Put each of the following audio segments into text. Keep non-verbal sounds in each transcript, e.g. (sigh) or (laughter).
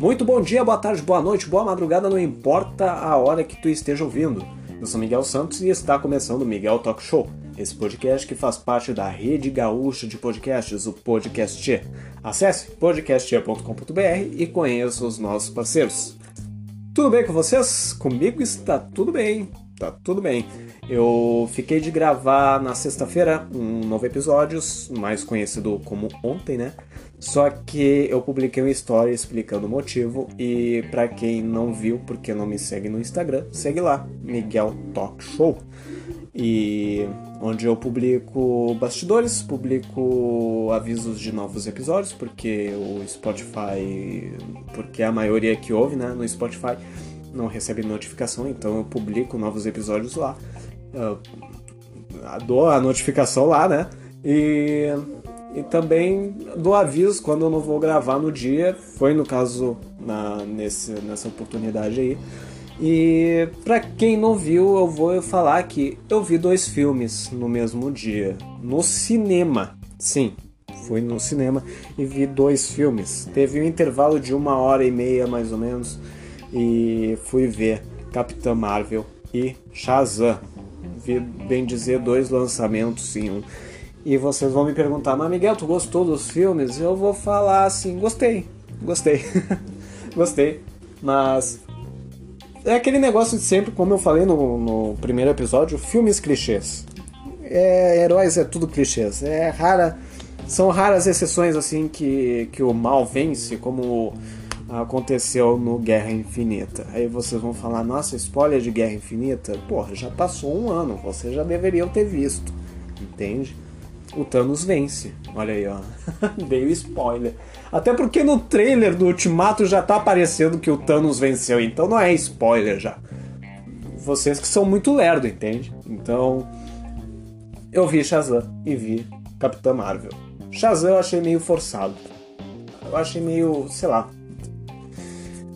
Muito bom dia, boa tarde, boa noite, boa madrugada, não importa a hora que tu esteja ouvindo. Eu sou Miguel Santos e está começando o Miguel Talk Show, esse podcast que faz parte da rede gaúcha de podcasts, o Podcast. Acesse podcast.com.br e conheça os nossos parceiros. Tudo bem com vocês? Comigo está tudo bem, tá tudo bem. Eu fiquei de gravar na sexta-feira um novo episódio, mais conhecido como ontem, né? Só que eu publiquei uma história explicando o motivo e para quem não viu, porque não me segue no Instagram, segue lá, Miguel Talk Show. E onde eu publico bastidores, publico avisos de novos episódios, porque o Spotify, porque a maioria que ouve, né, no Spotify não recebe notificação, então eu publico novos episódios lá. Eu dou a notificação lá, né? E e também do aviso quando eu não vou gravar no dia, foi no caso na, nesse, nessa oportunidade aí. E para quem não viu, eu vou falar que eu vi dois filmes no mesmo dia, no cinema. Sim, fui no cinema e vi dois filmes. Teve um intervalo de uma hora e meia mais ou menos e fui ver Capitã Marvel e Shazam. Vi, bem dizer, dois lançamentos em um. E vocês vão me perguntar, mas Miguel, tu gostou dos filmes? Eu vou falar assim, gostei, gostei, (laughs) gostei. Mas é aquele negócio de sempre, como eu falei no, no primeiro episódio, filmes clichês. É, heróis é tudo clichês. É rara, são raras exceções assim que, que o mal vence, como aconteceu no Guerra Infinita. Aí vocês vão falar, nossa, spoiler de Guerra Infinita? Porra, já passou um ano, vocês já deveriam ter visto, entende? o Thanos vence. Olha aí, ó. (laughs) Dei o spoiler. Até porque no trailer do Ultimato já tá aparecendo que o Thanos venceu, então não é spoiler já. Vocês que são muito lerdo, entende? Então, eu vi Shazam e vi Capitã Marvel. Shazam eu achei meio forçado. Eu achei meio, sei lá.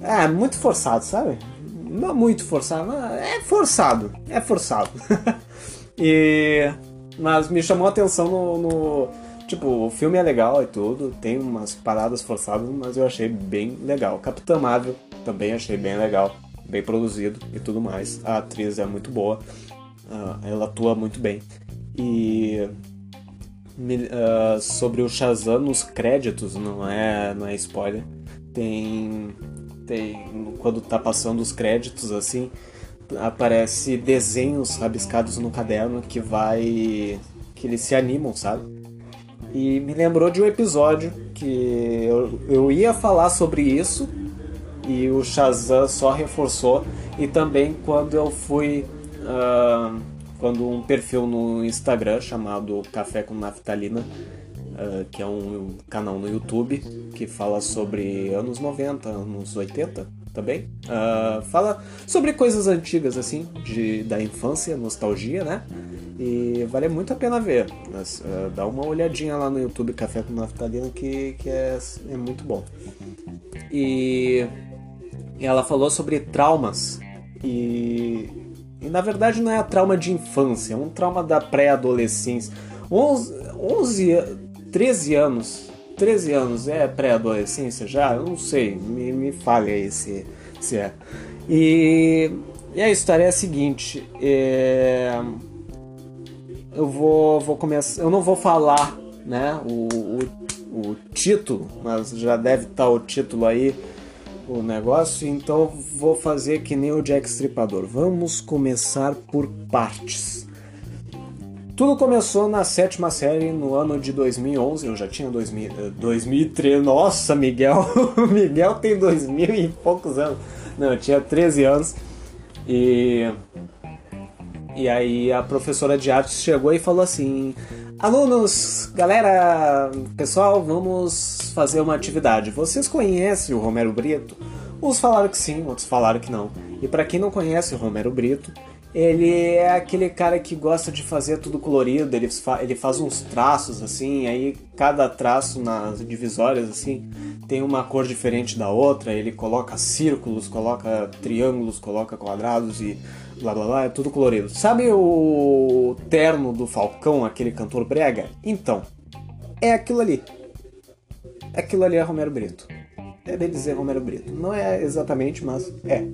É, muito forçado, sabe? Não muito forçado, é forçado. É forçado. (laughs) e mas me chamou a atenção no, no, Tipo, o filme é legal e tudo, tem umas paradas forçadas, mas eu achei bem legal. Capitã Marvel também achei bem legal, bem produzido e tudo mais. A atriz é muito boa, uh, ela atua muito bem. E. Uh, sobre o Shazam nos créditos, não é, não é spoiler. Tem. Tem. Quando tá passando os créditos assim aparece desenhos rabiscados no caderno que vai que eles se animam, sabe? E me lembrou de um episódio que eu, eu ia falar sobre isso e o Shazam só reforçou e também quando eu fui uh, quando um perfil no Instagram chamado Café com Naftalina uh, que é um canal no YouTube que fala sobre anos 90, anos 80 também. Uh, fala sobre coisas antigas, assim, de, da infância, nostalgia, né? E vale muito a pena ver. Mas, uh, dá uma olhadinha lá no YouTube Café com Naftalina que, que é, é muito bom. E ela falou sobre traumas. E, e na verdade não é a trauma de infância, é um trauma da pré-adolescência. 11, 11, 13 anos 13 anos é pré-adolescência já? Eu não sei, me, me fale aí se, se é. E, e a história é a seguinte: é, eu vou, vou começar. Eu não vou falar né, o, o, o título, mas já deve estar o título aí o negócio, então vou fazer que nem o Jack Stripador. Vamos começar por partes. Tudo começou na sétima série no ano de 2011. Eu já tinha 2000, 2003. Eh, Nossa, Miguel! (laughs) Miguel tem 2000 e poucos anos. Não, eu tinha 13 anos. E. E aí a professora de artes chegou e falou assim: Alunos, galera, pessoal, vamos fazer uma atividade. Vocês conhecem o Romero Brito? Uns falaram que sim, outros falaram que não. E para quem não conhece o Romero Brito, ele é aquele cara que gosta de fazer tudo colorido, ele, fa ele faz uns traços assim, aí cada traço nas divisórias assim tem uma cor diferente da outra, ele coloca círculos, coloca triângulos, coloca quadrados e blá blá blá, é tudo colorido. Sabe o terno do Falcão, aquele cantor brega? Então, é aquilo ali. Aquilo ali é Romero Brito. É dizer Romero Brito. Não é exatamente, mas é.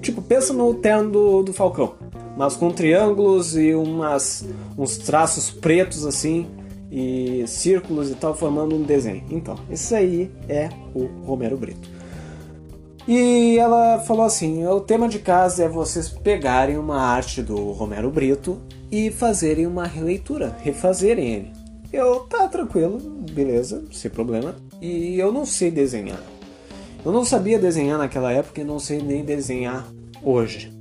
Tipo, pensa no terno do, do Falcão. Mas com triângulos e umas, uns traços pretos assim e círculos e tal, formando um desenho. Então, isso aí é o Romero Brito. E ela falou assim: o tema de casa é vocês pegarem uma arte do Romero Brito e fazerem uma releitura, refazerem ele. Eu, tá tranquilo, beleza, sem problema. E eu não sei desenhar. Eu não sabia desenhar naquela época e não sei nem desenhar hoje.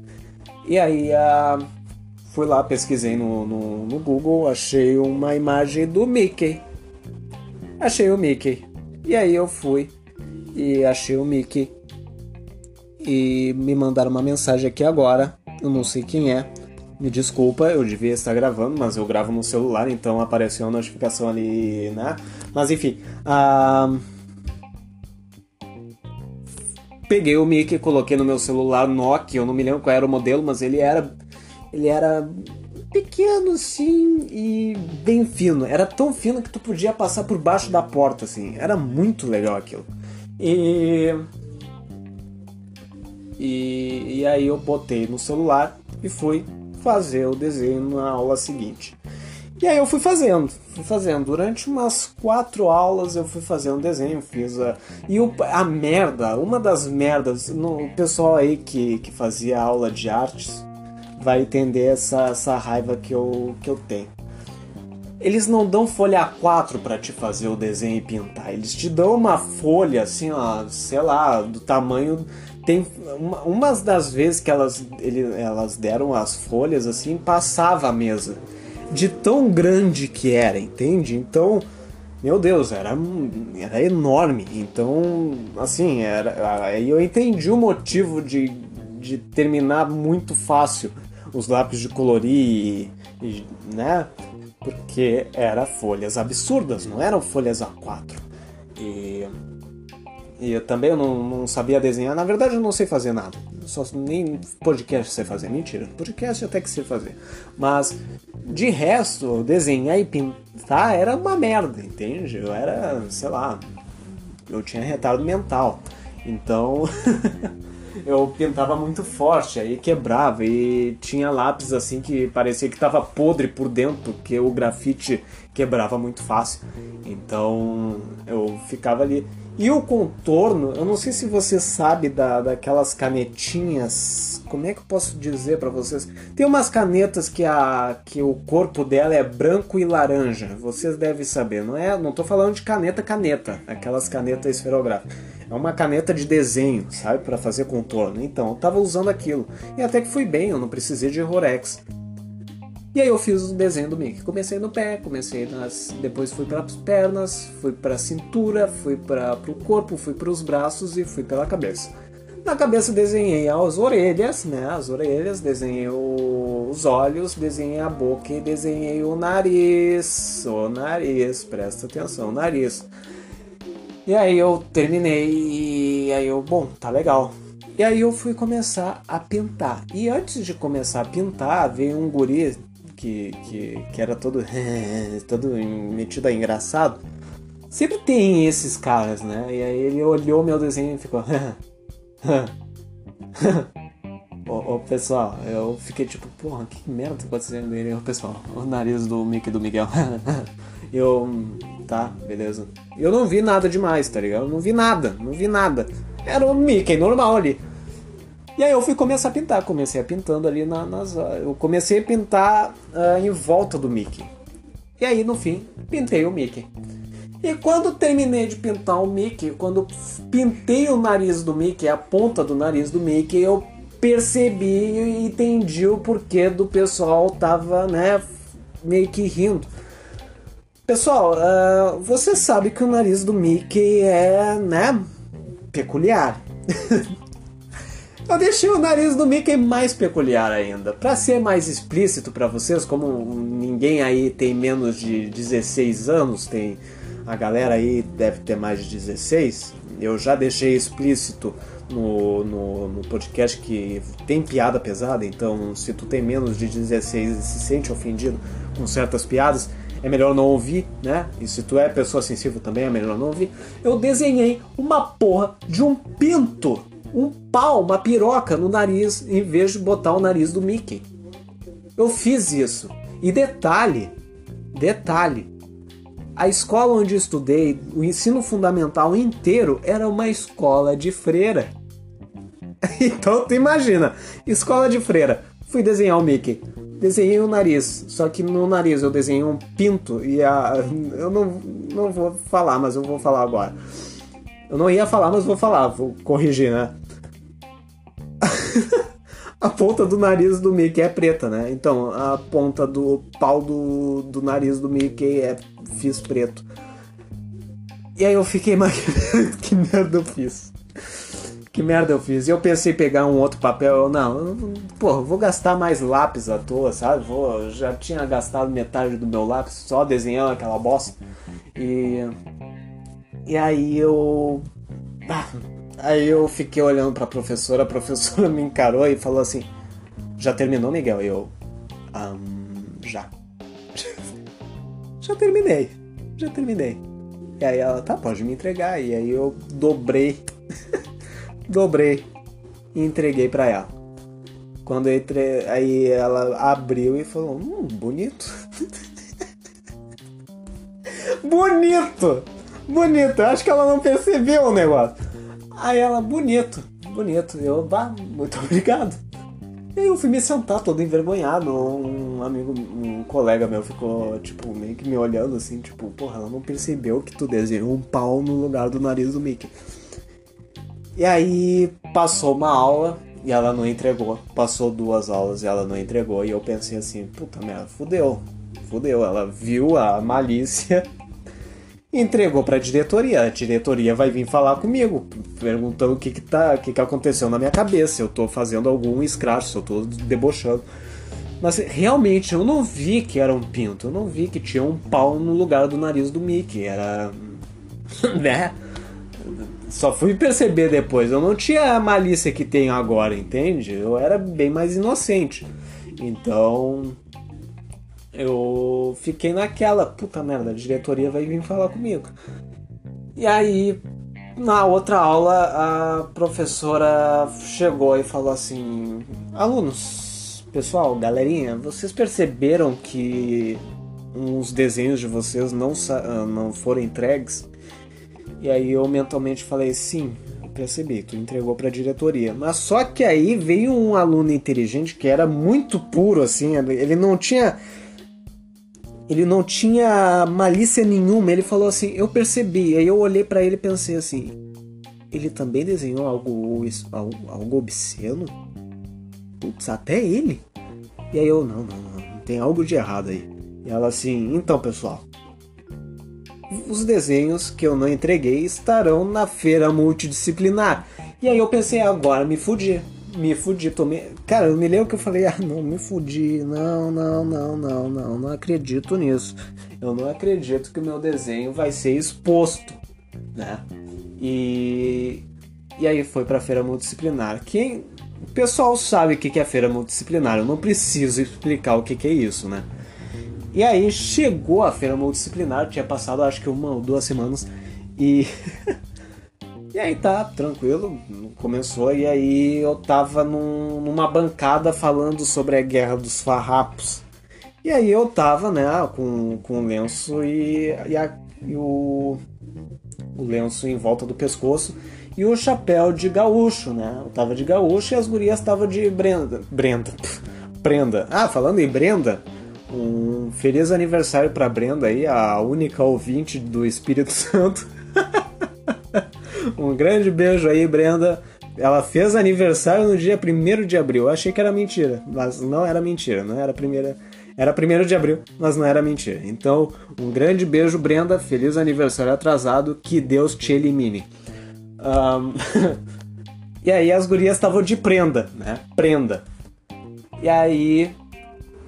E aí uh, fui lá, pesquisei no, no, no Google, achei uma imagem do Mickey. Achei o Mickey. E aí eu fui e achei o Mickey. E me mandaram uma mensagem aqui agora. Eu não sei quem é. Me desculpa, eu devia estar gravando, mas eu gravo no celular, então apareceu a notificação ali, né? Mas enfim. Uh... Peguei o Mickey, coloquei no meu celular Nokia, eu não me lembro qual era o modelo, mas ele era. Ele era pequeno, sim, e bem fino. Era tão fino que tu podia passar por baixo da porta, assim. Era muito legal aquilo. E. E, e aí eu botei no celular e fui fazer o desenho na aula seguinte. E aí eu fui fazendo, fui fazendo. Durante umas quatro aulas eu fui fazendo desenho, fiz a. E o, a merda, uma das merdas, no, o pessoal aí que, que fazia aula de artes vai entender essa, essa raiva que eu, que eu tenho. Eles não dão folha A4 para te fazer o desenho e pintar. Eles te dão uma folha assim, ó, sei lá, do tamanho tem uma, umas das vezes que elas, ele, elas deram as folhas assim, passava a mesa. De tão grande que era, entende? Então, meu Deus, era, era enorme. Então, assim, era, aí eu entendi o motivo de, de terminar muito fácil os lápis de colorir, e, e, né? Porque era folhas absurdas, não eram folhas A4. E e eu também eu não, não, sabia desenhar. Na verdade, eu não sei fazer nada. Só nem podcast sei fazer. Mentira. Podcast até que sei fazer. Mas de resto, desenhar e pintar era uma merda, entende? Eu era, sei lá, eu tinha retardo mental. Então (laughs) eu pintava muito forte, aí quebrava e tinha lápis assim que parecia que estava podre por dentro, porque o grafite quebrava muito fácil. Então eu ficava ali e o contorno, eu não sei se você sabe da, daquelas canetinhas. Como é que eu posso dizer para vocês? Tem umas canetas que, a, que o corpo dela é branco e laranja. Vocês devem saber, não é? Não tô falando de caneta caneta, aquelas canetas esferográficas. É uma caneta de desenho, sabe, para fazer contorno. Então, eu tava usando aquilo e até que fui bem, eu não precisei de Rorex. E aí eu fiz o desenho do Mickey. Comecei no pé, comecei nas, depois fui para as pernas, fui para a cintura, fui para o corpo, fui para os braços e fui pela cabeça. Na cabeça desenhei as orelhas, né? As orelhas, desenhei os olhos, desenhei a boca e desenhei o nariz. O nariz, presta atenção, o nariz. E aí eu terminei e aí eu, bom, tá legal. E aí eu fui começar a pintar. E antes de começar a pintar, veio um guri que, que, que era todo, (laughs) todo metido a engraçado. Sempre tem esses caras, né? E aí ele olhou meu desenho e ficou. (laughs) ô, pessoal, eu fiquei tipo, porra, que merda tá acontecendo dele? Ô, pessoal, o nariz do Mickey do Miguel. (laughs) eu, tá, beleza. Eu não vi nada demais, tá ligado? Eu não vi nada, não vi nada. Era o Mickey normal ali. E aí eu fui começar a pintar, comecei a pintando ali na, nas. Eu comecei a pintar uh, em volta do Mickey. E aí no fim, pintei o Mickey. E quando terminei de pintar o Mickey, quando pintei o nariz do Mickey, a ponta do nariz do Mickey, eu percebi e entendi o porquê do pessoal tava, né, meio que rindo. Pessoal, uh, você sabe que o nariz do Mickey é, né, peculiar. (laughs) Eu deixei o nariz do Mickey mais peculiar ainda. Para ser mais explícito para vocês, como ninguém aí tem menos de 16 anos, tem a galera aí deve ter mais de 16. Eu já deixei explícito no, no, no, podcast que tem piada pesada, então se tu tem menos de 16 e se sente ofendido com certas piadas, é melhor não ouvir, né? E se tu é pessoa sensível também, é melhor não ouvir. Eu desenhei uma porra de um pinto, um pau, uma piroca no nariz, em vez de botar o nariz do Mickey. Eu fiz isso. E detalhe, detalhe, a escola onde estudei, o ensino fundamental inteiro, era uma escola de freira. (laughs) Então tu imagina, escola de freira. Fui desenhar o Mickey. Desenhei o nariz, só que no nariz eu desenhei um pinto e a. Eu não, não vou falar, mas eu vou falar agora. Eu não ia falar, mas vou falar, vou corrigir, né? (laughs) a ponta do nariz do Mickey é preta, né? Então a ponta do pau do, do nariz do Mickey é fiz preto. E aí eu fiquei imaginando (laughs) que merda eu fiz que merda eu fiz? E eu pensei pegar um outro papel, eu, não, porra, vou gastar mais lápis à toa, sabe? Vou, já tinha gastado metade do meu lápis só desenhando aquela bosta. E. E aí eu. Ah, aí eu fiquei olhando pra professora, a professora (laughs) me encarou e falou assim: Já terminou, Miguel? E eu. Um, já. (laughs) já terminei. Já terminei. E aí ela, tá, pode me entregar. E aí eu dobrei (laughs) dobrei e entreguei para ela. Quando eu entre... aí ela abriu e falou: "Hum, bonito". (laughs) bonito. Bonito. Acho que ela não percebeu o negócio. Aí ela, bonito, bonito. Eu, bah, muito (laughs) obrigado. E aí eu fui me sentar todo envergonhado. Um amigo, um colega meu ficou, tipo, meio que me olhando assim, tipo, porra, ela não percebeu que tu desenhou um pau no lugar do nariz do Mickey. E aí passou uma aula e ela não entregou. Passou duas aulas e ela não entregou. E eu pensei assim, puta merda, fudeu. Fudeu. Ela viu a malícia (laughs) entregou para a diretoria. A diretoria vai vir falar comigo, perguntando o que que tá, o que que aconteceu na minha cabeça, se eu tô fazendo algum escracho, se eu tô debochando. Mas realmente eu não vi que era um pinto, eu não vi que tinha um pau no lugar do nariz do Mickey, era (laughs) né? Só fui perceber depois. Eu não tinha a malícia que tenho agora, entende? Eu era bem mais inocente. Então. Eu fiquei naquela, puta merda, a diretoria vai vir falar comigo. E aí, na outra aula, a professora chegou e falou assim: Alunos, pessoal, galerinha, vocês perceberam que uns desenhos de vocês não, não foram entregues? E aí eu mentalmente falei, sim, percebi, tu entregou para a diretoria. Mas só que aí veio um aluno inteligente que era muito puro, assim, ele não tinha. Ele não tinha malícia nenhuma. Ele falou assim: Eu percebi. Aí eu olhei para ele e pensei assim: Ele também desenhou algo, algo, algo obsceno? Putz, até ele? E aí eu: Não, não, não, tem algo de errado aí. E ela assim: Então, pessoal, os desenhos que eu não entreguei estarão na feira multidisciplinar. E aí eu pensei, agora me fudi. Me fudi, tomei. Cara, eu me lembro que eu falei, ah, não, me fudi. Não, não, não, não, não, não acredito nisso. Eu não acredito que o meu desenho vai ser exposto, né? E. E aí foi pra feira multidisciplinar. Quem. O pessoal sabe o que é feira multidisciplinar, eu não preciso explicar o que é isso, né? E aí chegou a feira multidisciplinar, tinha passado acho que uma ou duas semanas e. (laughs) e aí tá, tranquilo, começou e aí eu tava num, numa bancada falando sobre a guerra dos farrapos. E aí eu tava, né, com, com o lenço e, e, a, e o, o lenço em volta do pescoço e o chapéu de gaúcho, né? Eu tava de gaúcho e as gurias estavam de Brenda. Brenda. (laughs) Brenda. Ah, falando em Brenda, um feliz aniversário para Brenda aí, a única ouvinte do Espírito (laughs) Santo. um grande beijo aí, Brenda. Ela fez aniversário no dia 1 de abril. Eu achei que era mentira, mas não era mentira, não era primeira. Era 1 de abril, mas não era mentira. Então, um grande beijo, Brenda. Feliz aniversário atrasado. Que Deus te elimine. Um... (laughs) e aí as gurias estavam de prenda, né? Prenda. E aí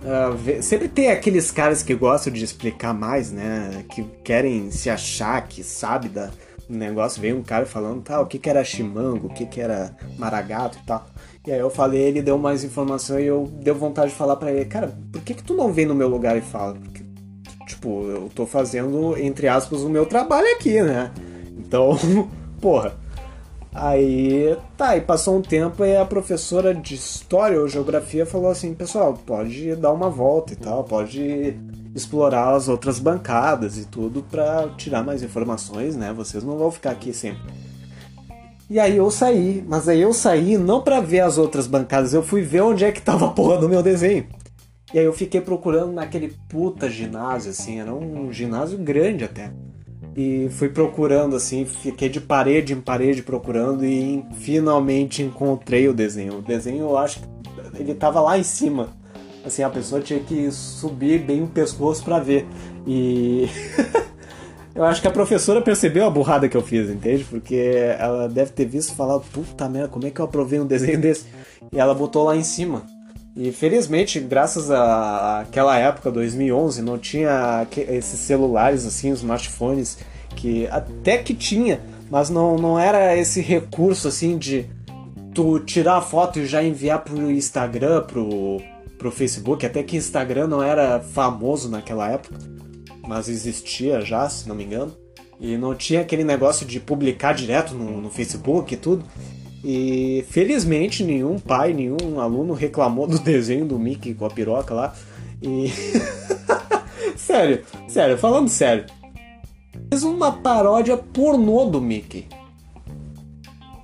Uh, sempre tem aqueles caras que gostam de explicar mais, né? Que querem se achar que sabe da negócio. Veio um cara falando, tá, o que, que era chimango, o que, que era maragato e tal. E aí eu falei, ele deu mais informação e eu deu vontade de falar para ele, cara, por que, que tu não vem no meu lugar e fala? Porque tipo, eu tô fazendo, entre aspas, o meu trabalho aqui, né? Então, (laughs) porra. Aí, tá, e passou um tempo e a professora de História ou Geografia falou assim, pessoal, pode dar uma volta e tal, pode explorar as outras bancadas e tudo para tirar mais informações, né? Vocês não vão ficar aqui sempre. E aí eu saí, mas aí eu saí não para ver as outras bancadas, eu fui ver onde é que tava a porra do meu desenho. E aí eu fiquei procurando naquele puta ginásio, assim, era um ginásio grande até. E fui procurando, assim, fiquei de parede em parede procurando e finalmente encontrei o desenho. O desenho eu acho que ele tava lá em cima. Assim, a pessoa tinha que subir bem o pescoço para ver. E (laughs) eu acho que a professora percebeu a burrada que eu fiz, entende? Porque ela deve ter visto e falado, puta merda, como é que eu aprovei um desenho desse? E ela botou lá em cima. E felizmente, graças a aquela época, 2011, não tinha esses celulares assim, smartphones que até que tinha, mas não, não era esse recurso assim de tu tirar a foto e já enviar pro Instagram, pro pro Facebook, até que Instagram não era famoso naquela época, mas existia já, se não me engano. E não tinha aquele negócio de publicar direto no, no Facebook e tudo. E felizmente nenhum pai, nenhum aluno reclamou do desenho do Mickey com a piroca lá. E. (laughs) sério, sério, falando sério. Fiz uma paródia pornô do Mickey.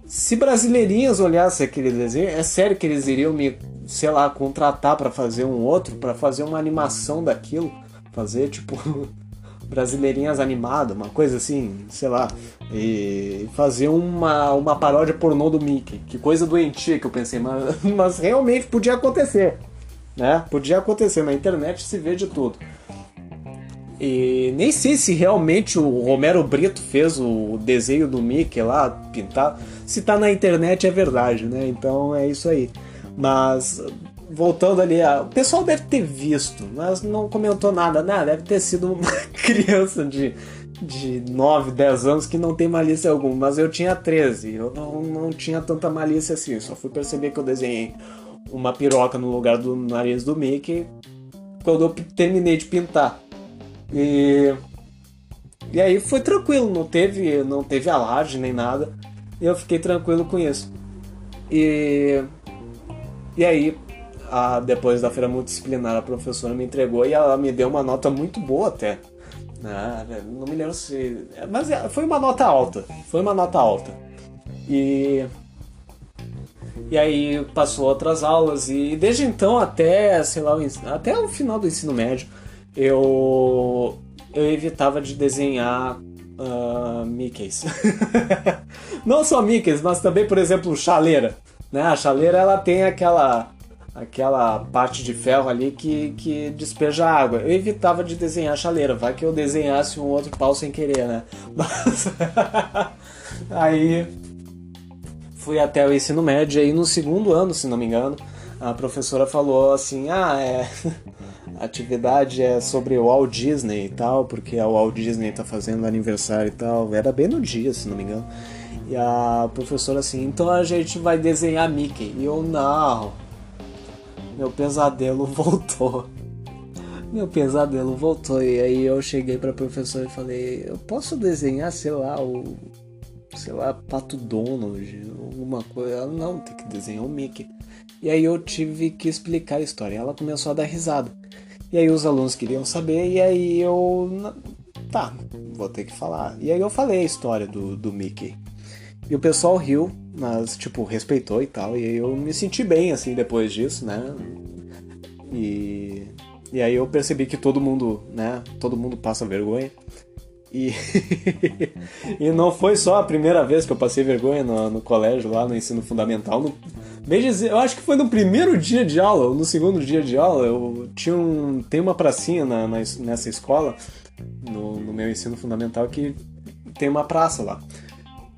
Se brasileirinhas olhassem aquele desenho, é sério que eles iriam me sei lá, contratar para fazer um outro, para fazer uma animação daquilo, fazer tipo (laughs) brasileirinhas animado, uma coisa assim, sei lá, e fazer uma, uma paródia pornô do Mickey. Que coisa doentia que eu pensei, mas, (laughs) mas realmente podia acontecer, né? Podia acontecer, na internet se vê de tudo. E nem sei se realmente o Romero Brito fez o desenho do Mickey lá, pintado. Se tá na internet é verdade, né? Então é isso aí. Mas voltando ali, o pessoal deve ter visto, mas não comentou nada, né? Deve ter sido uma (laughs) criança de, de 9, 10 anos que não tem malícia alguma, mas eu tinha 13, eu não, não tinha tanta malícia assim, só fui perceber que eu desenhei uma piroca no lugar do nariz do Mickey quando eu terminei de pintar. E, e aí foi tranquilo, não teve, não teve alarde nem nada, e eu fiquei tranquilo com isso. E e aí, a, depois da feira multidisciplinar, a professora me entregou e ela me deu uma nota muito boa até. Ah, não me lembro se. Mas é, foi uma nota alta. Foi uma nota alta. E. E aí passou outras aulas e desde então até, sei lá, até o final do ensino médio, eu eu evitava de desenhar uh, Mickeys. (laughs) não só Mickeys, mas também, por exemplo, chaleira. Né? A chaleira ela tem aquela aquela parte de ferro ali que, que despeja água. Eu evitava de desenhar chaleira, vai que eu desenhasse um outro pau sem querer, né? (laughs) Mas (laughs) aí fui até o ensino médio e no segundo ano, se não me engano, a professora falou assim: "Ah, é (laughs) a atividade é sobre o Walt Disney e tal, porque o Walt Disney tá fazendo aniversário e tal". Era bem no dia, se não me engano. E a professora assim, então a gente vai desenhar Mickey. E eu, não. Meu pesadelo (laughs) voltou. Meu pesadelo voltou. E aí eu cheguei pra professora e falei, eu posso desenhar, sei lá, o. Sei lá, Pato Donald, alguma coisa. Ela, não, tem que desenhar o Mickey. E aí eu tive que explicar a história. Ela começou a dar risada. E aí os alunos queriam saber, e aí eu. Tá, vou ter que falar. E aí eu falei a história do, do Mickey. E o pessoal riu, mas, tipo, respeitou e tal. E eu me senti bem, assim, depois disso, né? E, e aí eu percebi que todo mundo, né? Todo mundo passa vergonha. E, (laughs) e não foi só a primeira vez que eu passei vergonha no, no colégio, lá no ensino fundamental. No, dizer, eu acho que foi no primeiro dia de aula, ou no segundo dia de aula. Eu tinha um, tem uma pracinha na, na nessa escola, no, no meu ensino fundamental, que tem uma praça lá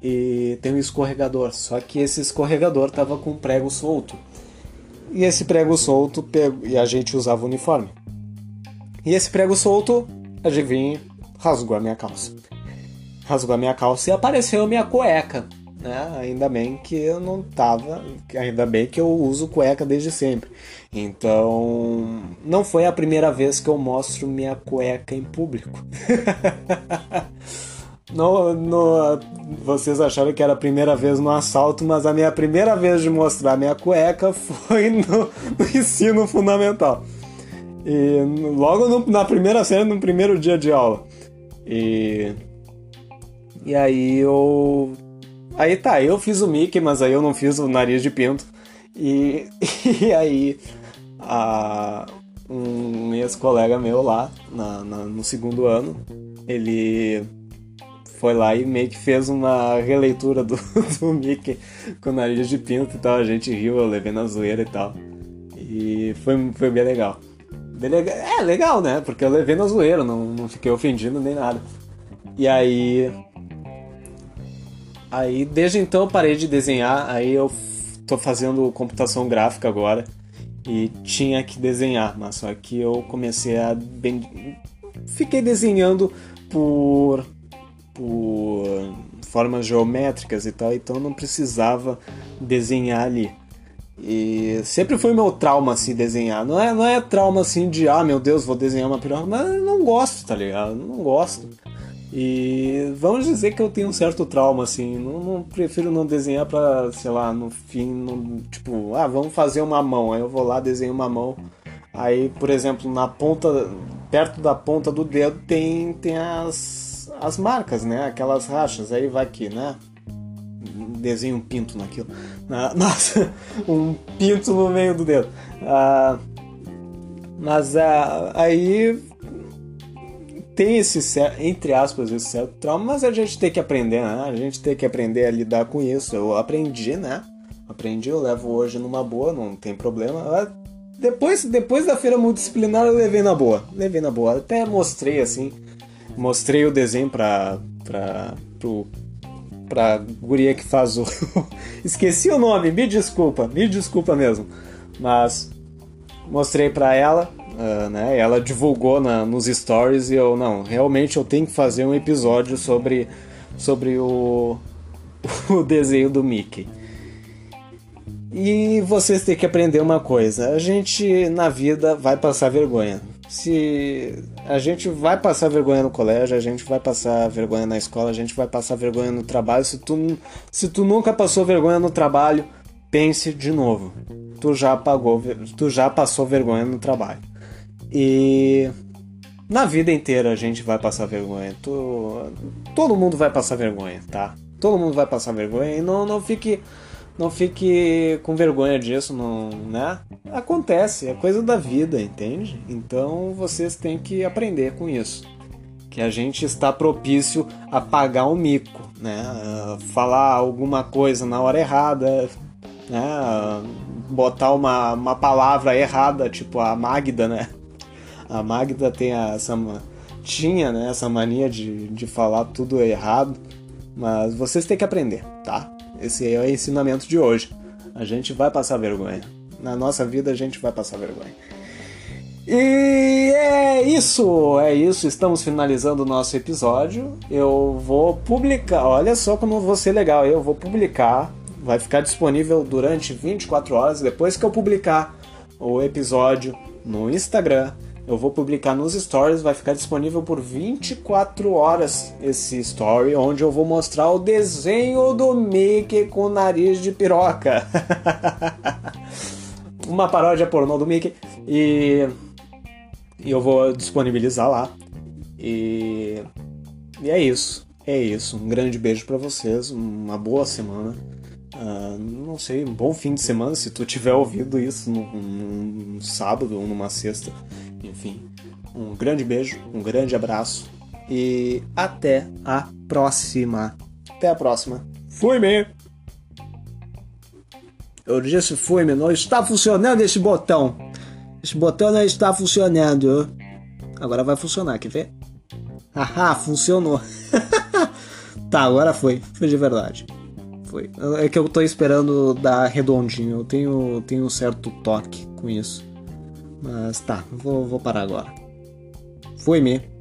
e tem um escorregador. Só que esse escorregador tava com prego solto. E esse prego solto pego, e a gente usava uniforme. E esse prego solto, adivinha, rasgou a minha calça. Rasgou a minha calça e apareceu a minha cueca. né? Ainda bem que eu não tava, ainda bem que eu uso cueca desde sempre. Então, não foi a primeira vez que eu mostro minha cueca em público. (laughs) no, no, vocês acharam que era a primeira vez no assalto, mas a minha primeira vez de mostrar minha cueca foi no, no ensino fundamental. E logo no, na primeira série, no primeiro dia de aula. E, e aí eu. Aí tá, eu fiz o Mickey, mas aí eu não fiz o nariz de pinto. E, (laughs) e aí a, um ex-colega meu lá na, na, no segundo ano, ele foi lá e meio que fez uma releitura do, (laughs) do Mickey com o nariz de pinto e tal. A gente riu, eu levei na zoeira e tal. E foi, foi bem legal. É legal, né? Porque eu levei na zoeira, não, não fiquei ofendido nem nada. E aí. Aí desde então eu parei de desenhar, aí eu tô fazendo computação gráfica agora e tinha que desenhar, mas só que eu comecei a bem... fiquei desenhando por por formas geométricas e tal, então não precisava desenhar ali. E sempre foi meu trauma assim desenhar. Não é, não é trauma assim de ah, meu Deus, vou desenhar uma piroca, mas eu não gosto, tá ligado? Não gosto. E vamos dizer que eu tenho um certo trauma, assim. Não, não prefiro não desenhar pra, sei lá, no fim, no, tipo, ah, vamos fazer uma mão. Aí eu vou lá, desenho uma mão. Aí, por exemplo, na ponta, perto da ponta do dedo tem, tem as, as marcas, né? Aquelas rachas. Aí vai aqui, né? Desenho um pinto naquilo. Ah, (laughs) nossa, um pinto no meio do dedo. Ah, mas ah, aí tem esse, entre aspas, esse certo trauma, mas a gente tem que aprender, né? A gente tem que aprender a lidar com isso. Eu aprendi, né? Aprendi, eu levo hoje numa boa, não tem problema. Ah, depois, depois da feira multidisciplinar eu levei na boa. Levei na boa. Até mostrei assim. Mostrei o desenho pra. pra. pro. pra guria que faz o. (laughs) Esqueci o nome, me desculpa, me desculpa mesmo. Mas mostrei pra ela Uh, né? Ela divulgou na, nos stories e eu, não, realmente eu tenho que fazer um episódio sobre, sobre o, (laughs) o desenho do Mickey. E vocês têm que aprender uma coisa: a gente na vida vai passar vergonha. Se a gente vai passar vergonha no colégio, a gente vai passar vergonha na escola, a gente vai passar vergonha no trabalho. Se tu, se tu nunca passou vergonha no trabalho, pense de novo. Tu já pagou, tu já passou vergonha no trabalho. E na vida inteira a gente vai passar vergonha. Todo mundo vai passar vergonha, tá? Todo mundo vai passar vergonha e não, não fique não fique com vergonha disso, não, né? Acontece, é coisa da vida, entende? Então vocês têm que aprender com isso. Que a gente está propício a pagar um mico, né? Falar alguma coisa na hora errada, né? Botar uma, uma palavra errada, tipo a Magda, né? A Magda tem essa tinha né, essa mania de, de falar tudo errado, mas vocês têm que aprender, tá? Esse é o ensinamento de hoje. A gente vai passar vergonha. Na nossa vida a gente vai passar vergonha. E é isso, é isso. Estamos finalizando o nosso episódio. Eu vou publicar, olha só como vou ser legal. Eu vou publicar, vai ficar disponível durante 24 horas depois que eu publicar o episódio no Instagram eu vou publicar nos stories, vai ficar disponível por 24 horas esse story, onde eu vou mostrar o desenho do Mickey com nariz de piroca. (laughs) Uma paródia pornô do Mickey. E, e eu vou disponibilizar lá. E, e é isso. É isso. Um grande beijo para vocês. Uma boa semana. Uh, não sei, um bom fim de semana se tu tiver ouvido isso num, num sábado ou numa sexta. Enfim, um grande beijo, um grande abraço e até a próxima. Até a próxima. Fui-me! Eu disse fui-me, não está funcionando esse botão. Esse botão não está funcionando. Agora vai funcionar, quer ver? Haha, funcionou. (laughs) tá, agora foi. Foi de verdade. Foi. É que eu tô esperando dar redondinho. Eu tenho, tenho um certo toque com isso. Mas tá, vou, vou parar agora. Foi-me.